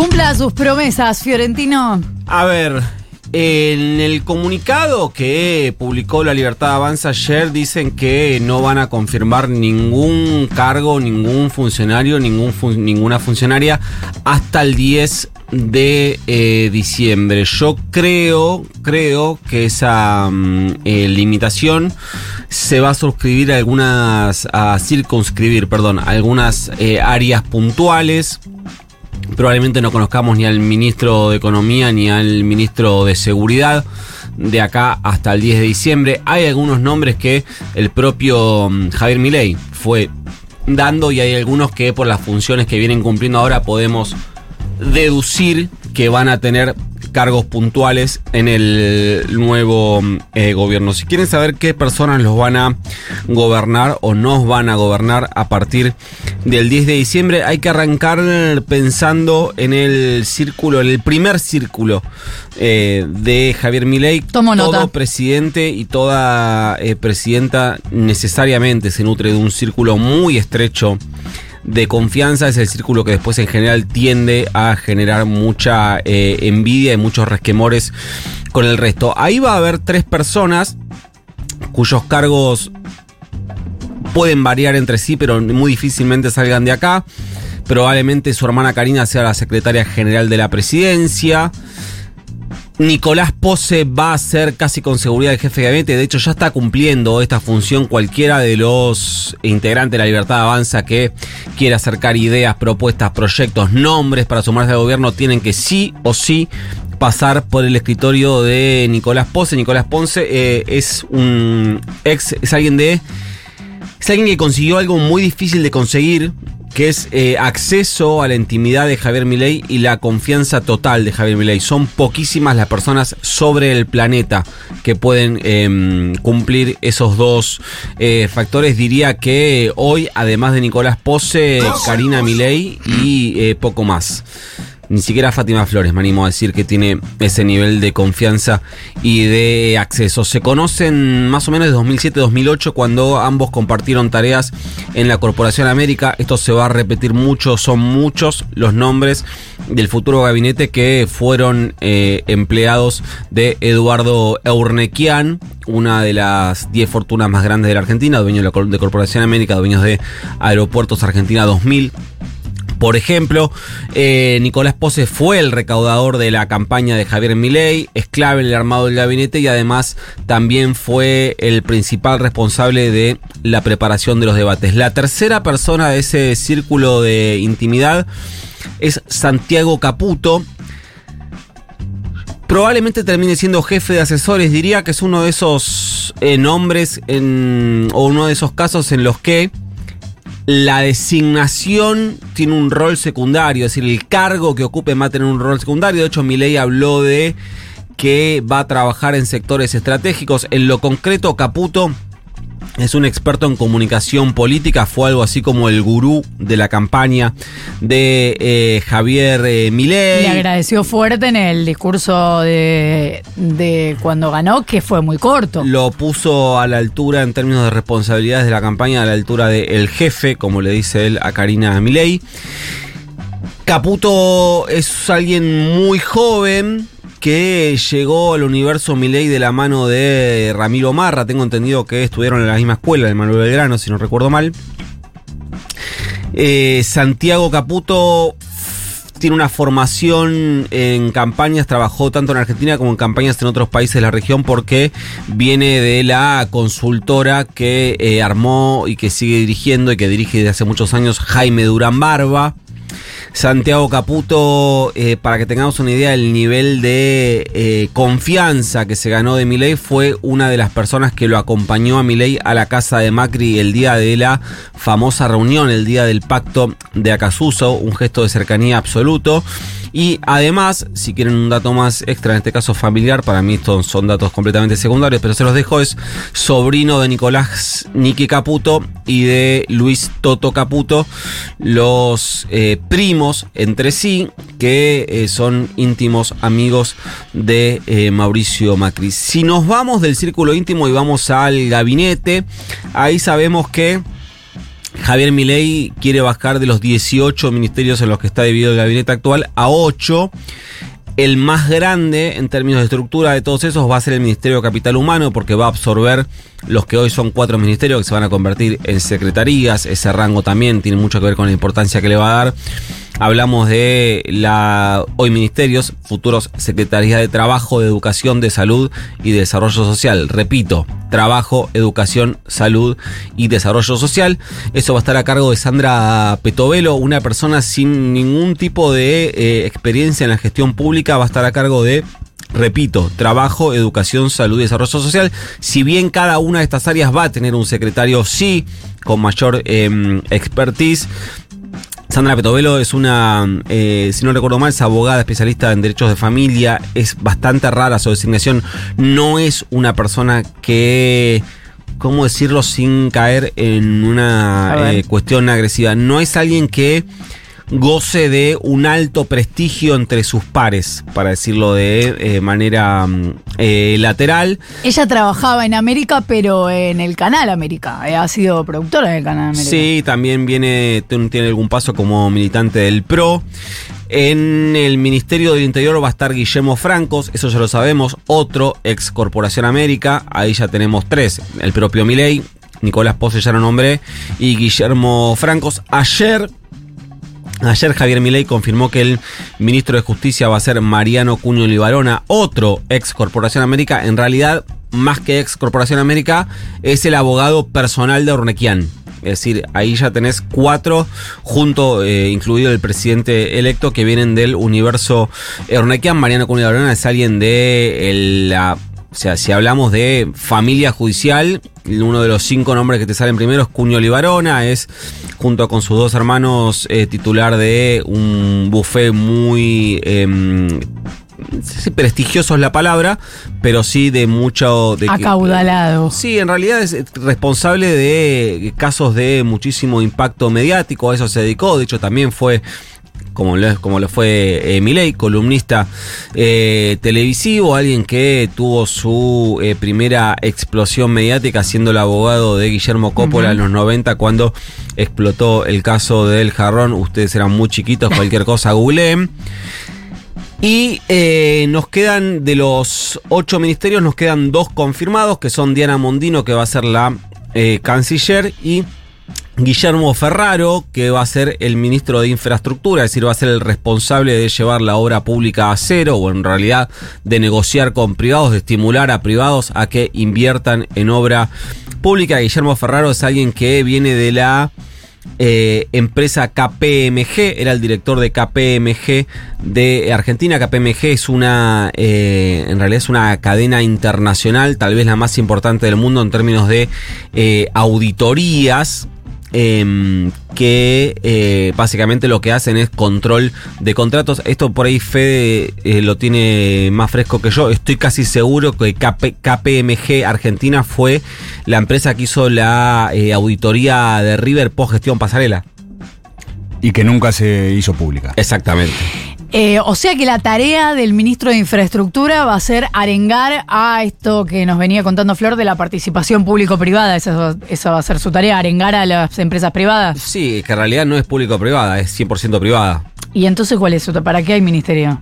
Cumpla sus promesas, Fiorentino. A ver, en el comunicado que publicó La Libertad Avanza ayer dicen que no van a confirmar ningún cargo, ningún funcionario, ningún ninguna funcionaria hasta el 10 de eh, diciembre. Yo creo, creo que esa mm, eh, limitación se va a suscribir a algunas, a circunscribir, perdón, algunas eh, áreas puntuales probablemente no conozcamos ni al ministro de Economía ni al ministro de Seguridad de acá hasta el 10 de diciembre. Hay algunos nombres que el propio mm, Javier Milei fue dando y hay algunos que por las funciones que vienen cumpliendo ahora podemos deducir que van a tener cargos puntuales en el nuevo eh, gobierno. Si quieren saber qué personas los van a gobernar o nos van a gobernar a partir del 10 de diciembre, hay que arrancar pensando en el círculo, en el primer círculo eh, de Javier Milei. Tomo Todo presidente y toda eh, presidenta necesariamente se nutre de un círculo muy estrecho de confianza es el círculo que después en general tiende a generar mucha eh, envidia y muchos resquemores con el resto. Ahí va a haber tres personas cuyos cargos pueden variar entre sí, pero muy difícilmente salgan de acá. Probablemente su hermana Karina sea la secretaria general de la presidencia. Nicolás Pose va a ser casi con seguridad el jefe de gabinete. De hecho, ya está cumpliendo esta función cualquiera de los integrantes de la Libertad Avanza que quiera acercar ideas, propuestas, proyectos, nombres para sumarse al gobierno. Tienen que sí o sí pasar por el escritorio de Nicolás Pose. Nicolás Ponce eh, es un ex, es alguien de. Es alguien que consiguió algo muy difícil de conseguir que es eh, acceso a la intimidad de Javier Milei y la confianza total de Javier Milei. Son poquísimas las personas sobre el planeta que pueden em, cumplir esos dos eh, factores. Diría que hoy, además de Nicolás Pose, Karina Milei y eh, poco más. Ni siquiera Fátima Flores me animo a decir que tiene ese nivel de confianza y de acceso. Se conocen más o menos de 2007-2008 cuando ambos compartieron tareas en la Corporación América. Esto se va a repetir mucho, son muchos los nombres del futuro gabinete que fueron eh, empleados de Eduardo Eurnequian, una de las 10 fortunas más grandes de la Argentina, dueño de Corporación América, dueños de Aeropuertos Argentina 2000 por ejemplo, eh, Nicolás Pose fue el recaudador de la campaña de Javier Milei, es clave en el armado del gabinete y además también fue el principal responsable de la preparación de los debates. La tercera persona de ese círculo de intimidad es Santiago Caputo, probablemente termine siendo jefe de asesores. Diría que es uno de esos eh, nombres o uno de esos casos en los que la designación tiene un rol secundario, es decir, el cargo que ocupe va a tener un rol secundario. De hecho, Milei habló de que va a trabajar en sectores estratégicos. En lo concreto, Caputo es un experto en comunicación política, fue algo así como el gurú de la campaña de eh, Javier eh, Milei. Le agradeció fuerte en el discurso de, cuando ganó, que fue muy corto. Lo puso a la altura en términos de responsabilidades de la campaña, a la altura del jefe, como le dice él a Karina Milei. Caputo es alguien muy joven, que llegó al universo Milei de la mano de Ramiro Marra. Tengo entendido que estuvieron en la misma escuela de Manuel Belgrano, si no recuerdo mal. Eh, Santiago Caputo tiene una formación en campañas, trabajó tanto en Argentina como en campañas en otros países de la región porque viene de la consultora que eh, armó y que sigue dirigiendo y que dirige desde hace muchos años Jaime Durán Barba. Santiago Caputo, eh, para que tengamos una idea del nivel de eh, confianza que se ganó de Milei, fue una de las personas que lo acompañó a Milei a la casa de Macri el día de la famosa reunión, el día del pacto de Acasuso, un gesto de cercanía absoluto. Y además, si quieren un dato más extra, en este caso familiar, para mí estos son datos completamente secundarios, pero se los dejo, es sobrino de Nicolás Niki Caputo y de Luis Toto Caputo, los eh, primos entre sí, que eh, son íntimos amigos de eh, Mauricio Macri. Si nos vamos del círculo íntimo y vamos al gabinete, ahí sabemos que Javier Milei quiere bajar de los 18 ministerios en los que está dividido el gabinete actual a 8. El más grande en términos de estructura de todos esos va a ser el Ministerio de Capital Humano porque va a absorber los que hoy son cuatro ministerios que se van a convertir en secretarías. Ese rango también tiene mucho que ver con la importancia que le va a dar Hablamos de la hoy ministerios, futuros secretarías de Trabajo, de Educación, de Salud y de Desarrollo Social. Repito, Trabajo, Educación, Salud y Desarrollo Social. Eso va a estar a cargo de Sandra Petovelo, una persona sin ningún tipo de eh, experiencia en la gestión pública, va a estar a cargo de repito, trabajo, educación, salud y desarrollo social. Si bien cada una de estas áreas va a tener un secretario, sí, con mayor eh, expertise, Sandra Petovelo es una, eh, si no recuerdo mal, es abogada especialista en derechos de familia. Es bastante rara su designación. No es una persona que, ¿cómo decirlo sin caer en una eh, cuestión agresiva? No es alguien que goce de un alto prestigio entre sus pares, para decirlo de eh, manera mm, eh, lateral. Ella trabajaba en América, pero en el Canal América. Eh, ha sido productora del Canal América. Sí, también viene, tiene algún paso como militante del PRO. En el Ministerio del Interior va a estar Guillermo Francos, eso ya lo sabemos, otro ex Corporación América, ahí ya tenemos tres, el propio Milei, Nicolás Pose ya lo nombré, y Guillermo Francos. Ayer Ayer Javier Milei confirmó que el ministro de Justicia va a ser Mariano Cuño Libarona, otro ex Corporación América. En realidad, más que ex Corporación América, es el abogado personal de Ornequian. Es decir, ahí ya tenés cuatro, junto, eh, incluido el presidente electo, que vienen del universo Ornequian. Mariano Libarona es alguien de la o sea, si hablamos de familia judicial, uno de los cinco nombres que te salen primero es Cuño Libarona, es junto con sus dos hermanos eh, titular de un buffet muy... Eh, prestigioso es la palabra, pero sí de mucho... De Acaudalado. sí, en realidad es responsable de casos de muchísimo impacto mediático, a eso se dedicó, de hecho también fue como lo, como lo fue eh, Milei, columnista eh, televisivo, alguien que tuvo su eh, primera explosión mediática siendo el abogado de Guillermo Coppola en los 90 cuando explotó el caso del jarrón. Ustedes eran muy chiquitos, cualquier cosa googleen. Y nos quedan, de los ocho ministerios, nos quedan dos confirmados, que son Diana Mondino, que va a ser la canciller, y Guillermo Ferraro, que va a ser el ministro de Infraestructura, es decir, va a ser el responsable de llevar la obra pública a cero, o en realidad de negociar con privados, de estimular a privados a que inviertan en obra pública. Guillermo Ferraro es alguien que viene de la eh, empresa KPMG, era el director de KPMG de Argentina. KPMG es una, eh, en realidad es una cadena internacional, tal vez la más importante del mundo en términos de eh, auditorías Em, que eh, básicamente lo que hacen es control de contratos. Esto por ahí Fede eh, lo tiene más fresco que yo. Estoy casi seguro que KPMG Argentina fue la empresa que hizo la eh, auditoría de River post gestión pasarela. Y que nunca se hizo pública. Exactamente. Eh, o sea que la tarea del ministro de Infraestructura va a ser arengar a esto que nos venía contando Flor de la participación público-privada. Esa, esa, va a ser su tarea, arengar a las empresas privadas. Sí, que en realidad no es público-privada, es 100% privada. ¿Y entonces cuál es su ¿Para qué hay ministerio?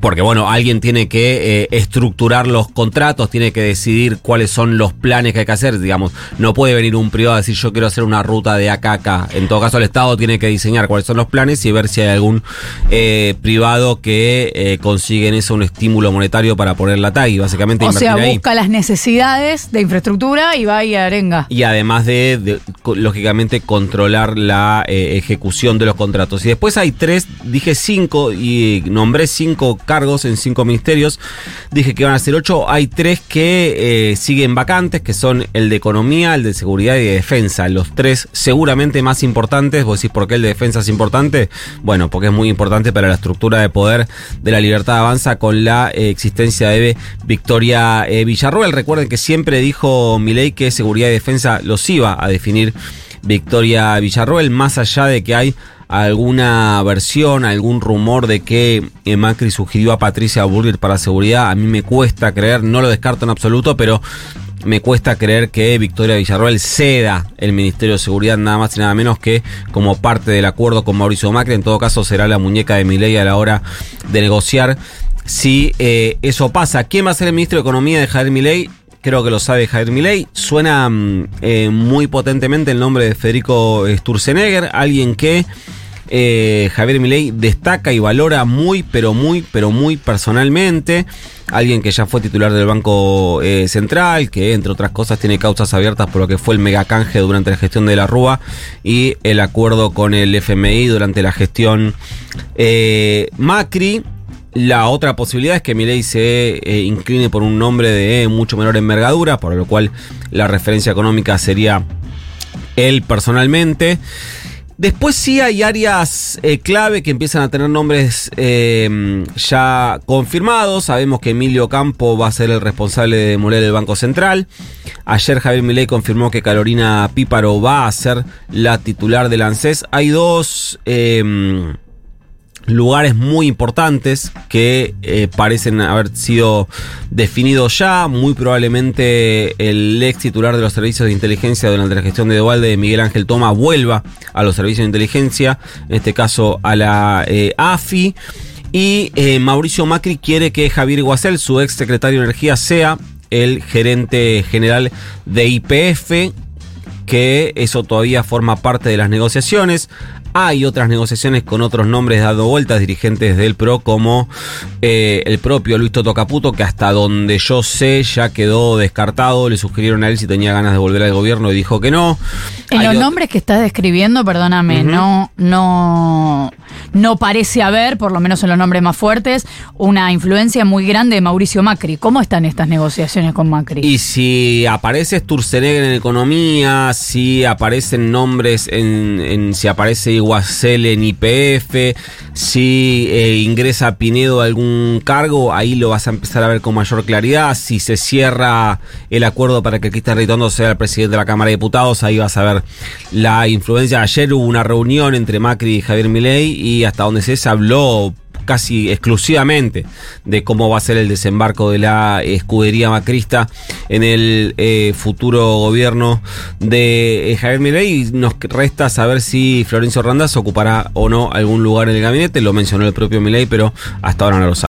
Porque bueno, alguien tiene que eh, estructurar los contratos, tiene que decidir cuáles son los planes que hay que hacer. Digamos, no puede venir un privado a decir yo quiero hacer una ruta de acá a acá. En todo caso, el Estado tiene que diseñar cuáles son los planes y ver si hay algún eh, privado que eh, consigue en eso un estímulo monetario para poner la tag y básicamente O sea, busca las necesidades de infraestructura y va y arenga. Y además de, lógicamente, controlar la ejecución de los contratos. Y después hay tres, dije cinco y nombré cinco cargos en cinco ministerios. Dije que van a ser ocho. Hay tres que eh, siguen vacantes, que son el de economía, el de seguridad y de defensa. Los tres seguramente más importantes. Vos decís, ¿por qué el de defensa es importante? Bueno, porque es muy importante para la estructura de poder de la libertad avanza con la eh, existencia de Victoria eh, Villarroel. Recuerden que siempre dijo Milei que seguridad y defensa los iba a definir Victoria Villarroel, más allá de que hay alguna versión, algún rumor de que eh, Macri sugirió a Patricia Burger para seguridad. A mí me cuesta creer, no lo descarto en absoluto, pero me cuesta creer que Victoria Villarroel ceda el Ministerio de Seguridad nada más y nada menos que como parte del acuerdo con Mauricio Macri. En todo caso será la muñeca de Milei a la hora de negociar si eh, eso pasa. ¿Quién va a ser el ministro de Economía de Javier Milei? Creo que lo sabe Javier Milei. Suena mm, eh, muy potentemente el nombre de Federico Sturzenegger, alguien que eh, Javier Milei destaca y valora muy, pero muy, pero muy personalmente. Alguien que ya fue titular del Banco eh, Central, que entre otras cosas tiene causas abiertas por lo que fue el megacanje durante la gestión de la Rúa y el acuerdo con el FMI durante la gestión eh, Macri. La otra posibilidad es que Milei se incline por un nombre de mucho menor envergadura, por lo cual la referencia económica sería él personalmente. Después sí hay áreas eh, clave que empiezan a tener nombres eh, ya confirmados. Sabemos que Emilio Campo va a ser el responsable de demoler el Banco Central. Ayer Javier Milei confirmó que Carolina Píparo va a ser la titular del ANSES. Hay dos... Eh, lugares muy importantes que eh, parecen haber sido definidos ya. Muy probablemente el ex titular de los servicios de inteligencia durante la gestión de Dualde, Miguel Ángel Toma, vuelva a los servicios de inteligencia, en este caso a la eh, AFI. Y eh, Mauricio Macri quiere que Javier Guasel, su ex secretario de Energía, sea el gerente general de IPF, que eso todavía forma parte de las negociaciones. Hay otras negociaciones con otros nombres dando vueltas, dirigentes del PRO, como eh, el propio Luis Toto Caputo, que hasta donde yo sé ya quedó descartado. Le sugirieron a él si tenía ganas de volver al gobierno y dijo que no. En los nombres que estás describiendo, perdóname, no, no, no parece haber, por lo menos en los nombres más fuertes, una influencia muy grande de Mauricio Macri. ¿Cómo están estas negociaciones con Macri? Y si aparece Sturzenegger en economía, si aparecen nombres en, en si aparece Guasel en IPF, si eh, ingresa Pinedo a algún cargo, ahí lo vas a empezar a ver con mayor claridad. Si se cierra el acuerdo para que Cristian Ritondo sea el presidente de la Cámara de Diputados, ahí vas a ver la influencia. Ayer hubo una reunión entre Macri y Javier Milei y hasta donde se habló casi exclusivamente de cómo va a ser el desembarco de la escudería macrista en el eh, futuro gobierno de eh, Javier Milei. Nos resta saber si Florencio Randaz ocupará o no algún lugar en el gabinete. Lo mencionó el propio Milei, pero hasta ahora no lo sabe.